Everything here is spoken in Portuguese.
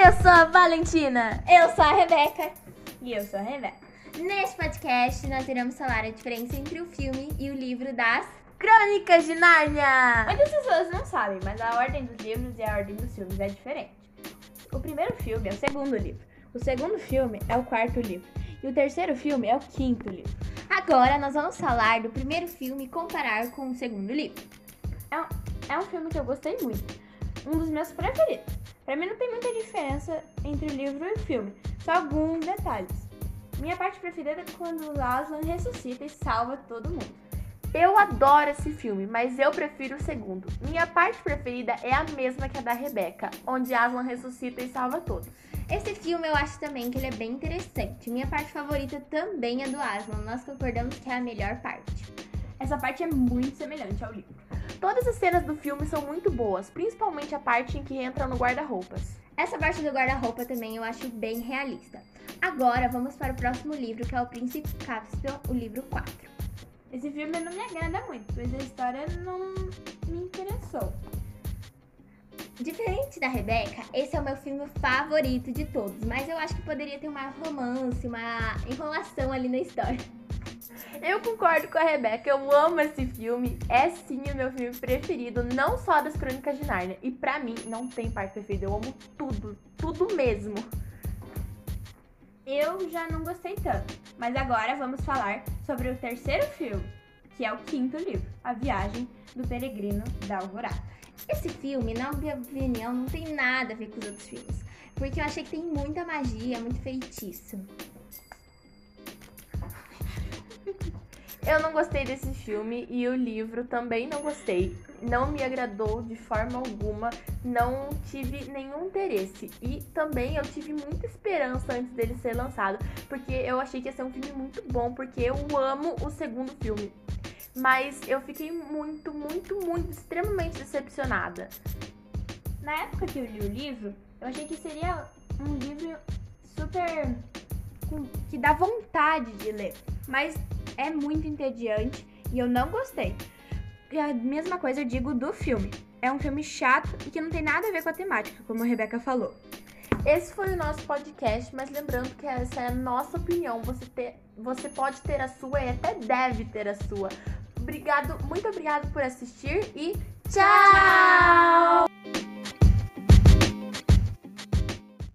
Eu sou a Valentina. Eu sou a Rebeca. E eu sou a Rebeca. Neste podcast, nós iremos falar a diferença entre o filme e o livro das Crônicas de Nárnia. Muitas pessoas não sabem, mas a ordem dos livros e a ordem dos filmes é diferente. O primeiro filme é o segundo livro. O segundo filme é o quarto livro. E o terceiro filme é o quinto livro. Agora nós vamos falar do primeiro filme e comparar com o segundo livro. É um, é um filme que eu gostei muito. Um dos meus preferidos. Pra mim não tem muita diferença entre o livro e o filme, só alguns detalhes. Minha parte preferida é quando o Aslan ressuscita e salva todo mundo. Eu adoro esse filme, mas eu prefiro o segundo. Minha parte preferida é a mesma que a da Rebeca, onde Aslan ressuscita e salva todos. Esse filme eu acho também que ele é bem interessante. Minha parte favorita também é do Aslan. Nós concordamos que é a melhor parte. Essa parte é muito semelhante ao livro. Todas as cenas do filme são muito boas, principalmente a parte em que entra no guarda-roupas. Essa parte do guarda-roupa também eu acho bem realista. Agora vamos para o próximo livro, que é o Príncipe Caspian, o livro 4. Esse filme não me agrada muito, pois a história não me interessou. Diferente da Rebeca, esse é o meu filme favorito de todos, mas eu acho que poderia ter uma romance, uma enrolação ali na história. Eu concordo com a Rebeca, eu amo esse filme. É sim o meu filme preferido, não só das Crônicas de Nárnia. E pra mim, não tem parte preferida, eu amo tudo, tudo mesmo. Eu já não gostei tanto, mas agora vamos falar sobre o terceiro filme, que é o quinto livro, A Viagem do Peregrino da Alvorada. Esse filme, na minha opinião, não tem nada a ver com os outros filmes, porque eu achei que tem muita magia, muito feitiço. Eu não gostei desse filme e o livro também não gostei. Não me agradou de forma alguma, não tive nenhum interesse. E também eu tive muita esperança antes dele ser lançado, porque eu achei que ia ser um filme muito bom, porque eu amo o segundo filme. Mas eu fiquei muito, muito, muito, extremamente decepcionada. Na época que eu li o livro, eu achei que seria um livro super. Que dá vontade de ler. Mas é muito entediante e eu não gostei. E a mesma coisa eu digo do filme. É um filme chato e que não tem nada a ver com a temática, como a Rebeca falou. Esse foi o nosso podcast, mas lembrando que essa é a nossa opinião. Você, ter, você pode ter a sua e até deve ter a sua. Obrigado, muito obrigado por assistir e tchau!